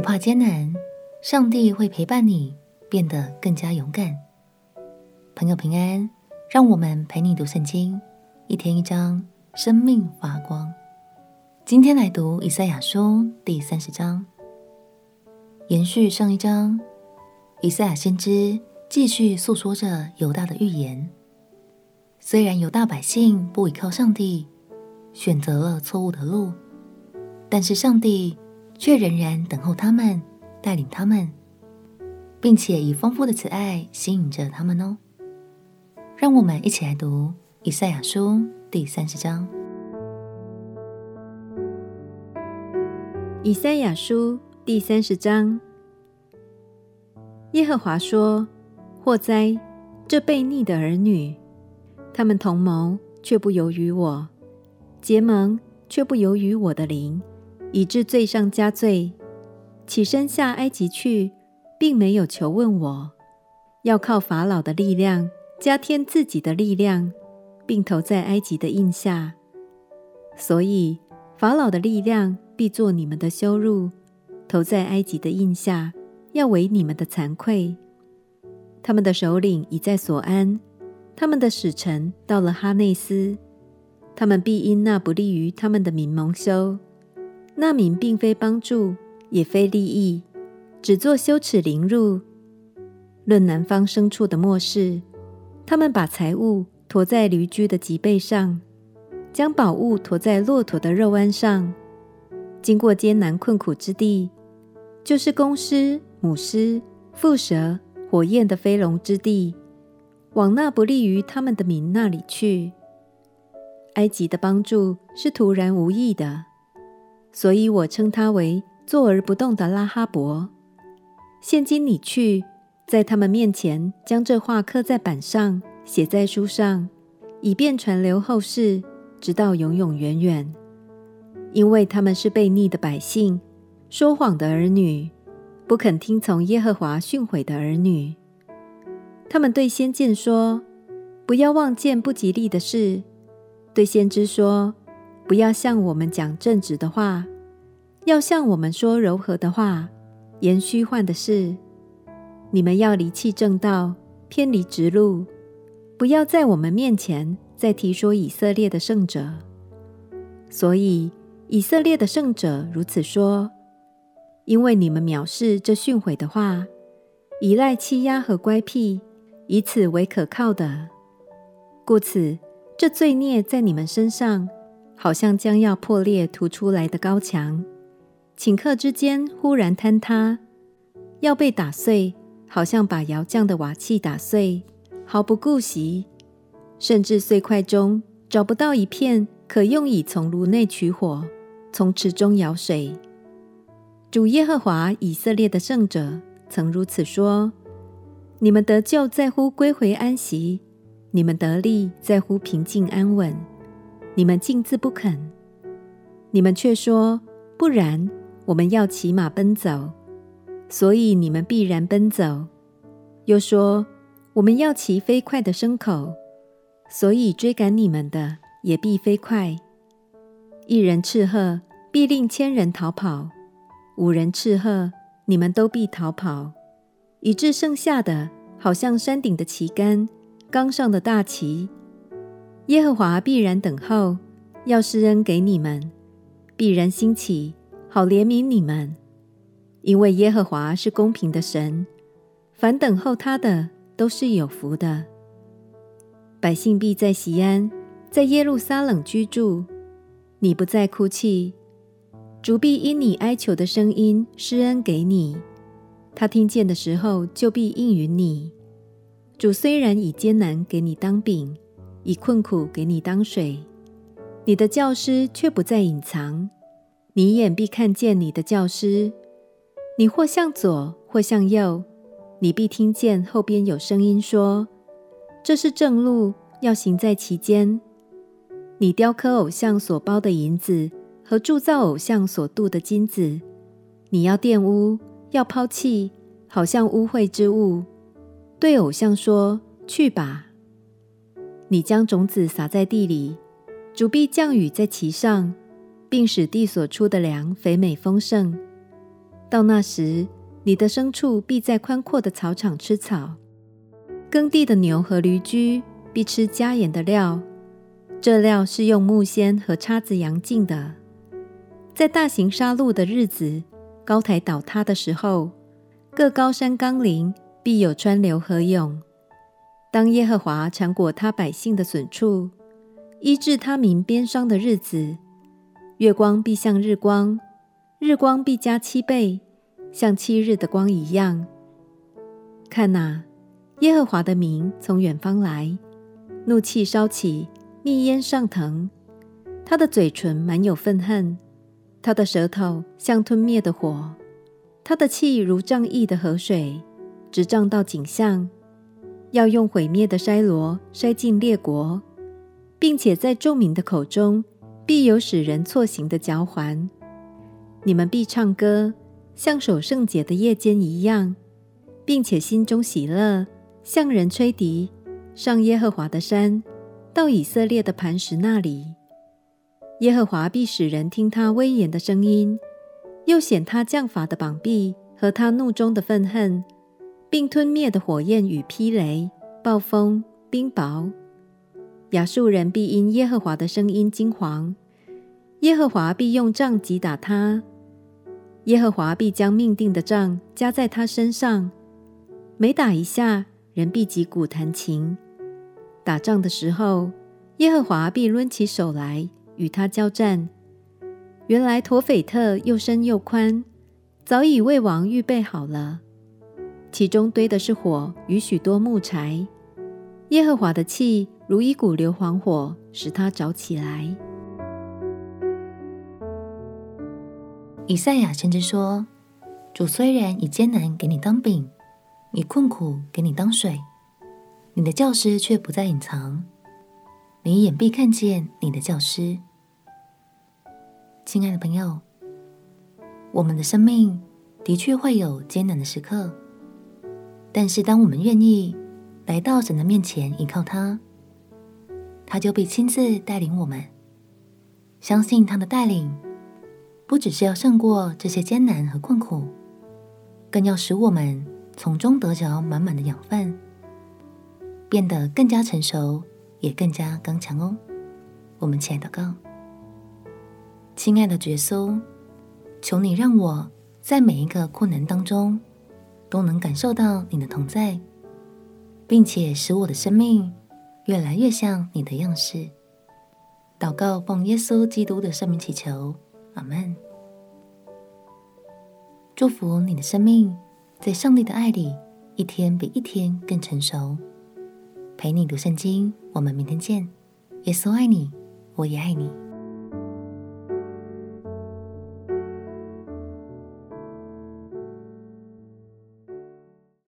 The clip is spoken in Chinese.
不怕艰难，上帝会陪伴你，变得更加勇敢。朋友平安，让我们陪你读圣经，一天一章，生命发光。今天来读以赛亚书第三十章，延续上一章，以赛亚先知继续诉说着犹大的预言。虽然犹大百姓不依靠上帝，选择了错误的路，但是上帝。却仍然等候他们，带领他们，并且以丰富的慈爱吸引着他们哦。让我们一起来读以赛亚书第三十章。以赛亚书第三十章，耶和华说：“祸哉，这悖逆的儿女！他们同谋，却不由于我；结盟，却不由于我的灵。”以致罪上加罪，起身下埃及去，并没有求问我，要靠法老的力量加添自己的力量，并投在埃及的印下。所以法老的力量必作你们的羞辱，投在埃及的印下，要为你们的惭愧。他们的首领已在所安，他们的使臣到了哈内斯，他们必因那不利于他们的民蒙羞。那民并非帮助，也非利益，只做羞耻凌辱。论南方牲畜的末世，他们把财物驮在驴驹的脊背上，将宝物驮在骆驼的肉鞍上，经过艰难困苦之地，就是公狮、母狮、蝮蛇、火焰的飞龙之地，往那不利于他们的民那里去。埃及的帮助是徒然无益的。所以我称他为坐而不动的拉哈伯。现今你去，在他们面前将这话刻在板上，写在书上，以便传流后世，直到永永远远。因为他们是悖逆的百姓，说谎的儿女，不肯听从耶和华训诲的儿女。他们对先见说：“不要望见不吉利的事。”对先知说。不要向我们讲正直的话，要向我们说柔和的话，言虚幻的事。你们要离弃正道，偏离直路，不要在我们面前再提说以色列的圣者。所以以色列的圣者如此说：因为你们藐视这训诲的话，倚赖欺压和乖僻，以此为可靠的，故此这罪孽在你们身上。好像将要破裂突出来的高墙，顷刻之间忽然坍塌，要被打碎，好像把窑匠的瓦器打碎，毫不顾惜，甚至碎块中找不到一片可用以从炉内取火，从池中舀水。主耶和华以色列的圣者曾如此说：你们得救在乎归回安息，你们得力在乎平静安稳。你们竟自不肯，你们却说不然，我们要骑马奔走，所以你们必然奔走；又说我们要骑飞快的牲口，所以追赶你们的也必飞快。一人斥喝，必令千人逃跑；五人斥喝，你们都必逃跑，以致剩下的好像山顶的旗杆，冈上的大旗。耶和华必然等候，要施恩给你们；必然兴起，好怜悯你们。因为耶和华是公平的神，凡等候他的都是有福的。百姓必在锡安，在耶路撒冷居住。你不再哭泣，主必因你哀求的声音施恩给你。他听见的时候，就必应允你。主虽然以艰难给你当饼。以困苦给你当水，你的教师却不再隐藏，你眼必看见你的教师。你或向左，或向右，你必听见后边有声音说：“这是正路，要行在其间。”你雕刻偶像所包的银子和铸造偶像所镀的金子，你要玷污，要抛弃，好像污秽之物。对偶像说：“去吧。”你将种子撒在地里，主必降雨在其上，并使地所出的粮肥美丰盛。到那时，你的牲畜必在宽阔的草场吃草，耕地的牛和驴驹必吃加盐的料，这料是用木纤和叉子扬进的。在大型杀戮的日子，高台倒塌的时候，各高山冈陵必有川流河涌。当耶和华缠裹他百姓的损处，医治他民边伤的日子，月光必像日光，日光必加七倍，像七日的光一样。看哪，耶和华的名从远方来，怒气烧起，密烟上腾，他的嘴唇满有愤恨，他的舌头像吞灭的火，他的气如涨溢的河水，直涨到颈项。要用毁灭的筛罗筛尽列国，并且在众民的口中必有使人错行的嚼环。你们必唱歌，像守圣节的夜间一样，并且心中喜乐，向人吹笛，上耶和华的山，到以色列的磐石那里。耶和华必使人听他威严的声音，又显他降罚的膀臂和他怒中的愤恨。并吞灭的火焰与霹雷、暴风、冰雹，亚述人必因耶和华的声音惊惶，耶和华必用杖击打他，耶和华必将命定的杖加在他身上，每打一下，人必击鼓弹琴。打仗的时候，耶和华必抡起手来与他交战。原来陀斐特又深又宽，早已为王预备好了。其中堆的是火与许多木柴，耶和华的气如一股硫磺火，使它着起来。以赛亚先知说：“主虽然以艰难给你当饼，以困苦给你当水，你的教师却不再隐藏，你眼必看见你的教师。”亲爱的朋友，我们的生命的确会有艰难的时刻。但是，当我们愿意来到神的面前，依靠他，他就必亲自带领我们。相信他的带领，不只是要胜过这些艰难和困苦，更要使我们从中得着满满的养分，变得更加成熟，也更加刚强哦。我们起来祷告，亲爱的耶稣，求你让我在每一个困难当中。都能感受到你的同在，并且使我的生命越来越像你的样式。祷告奉耶稣基督的圣名祈求，阿门。祝福你的生命在上帝的爱里一天比一天更成熟。陪你读圣经，我们明天见。耶稣爱你，我也爱你。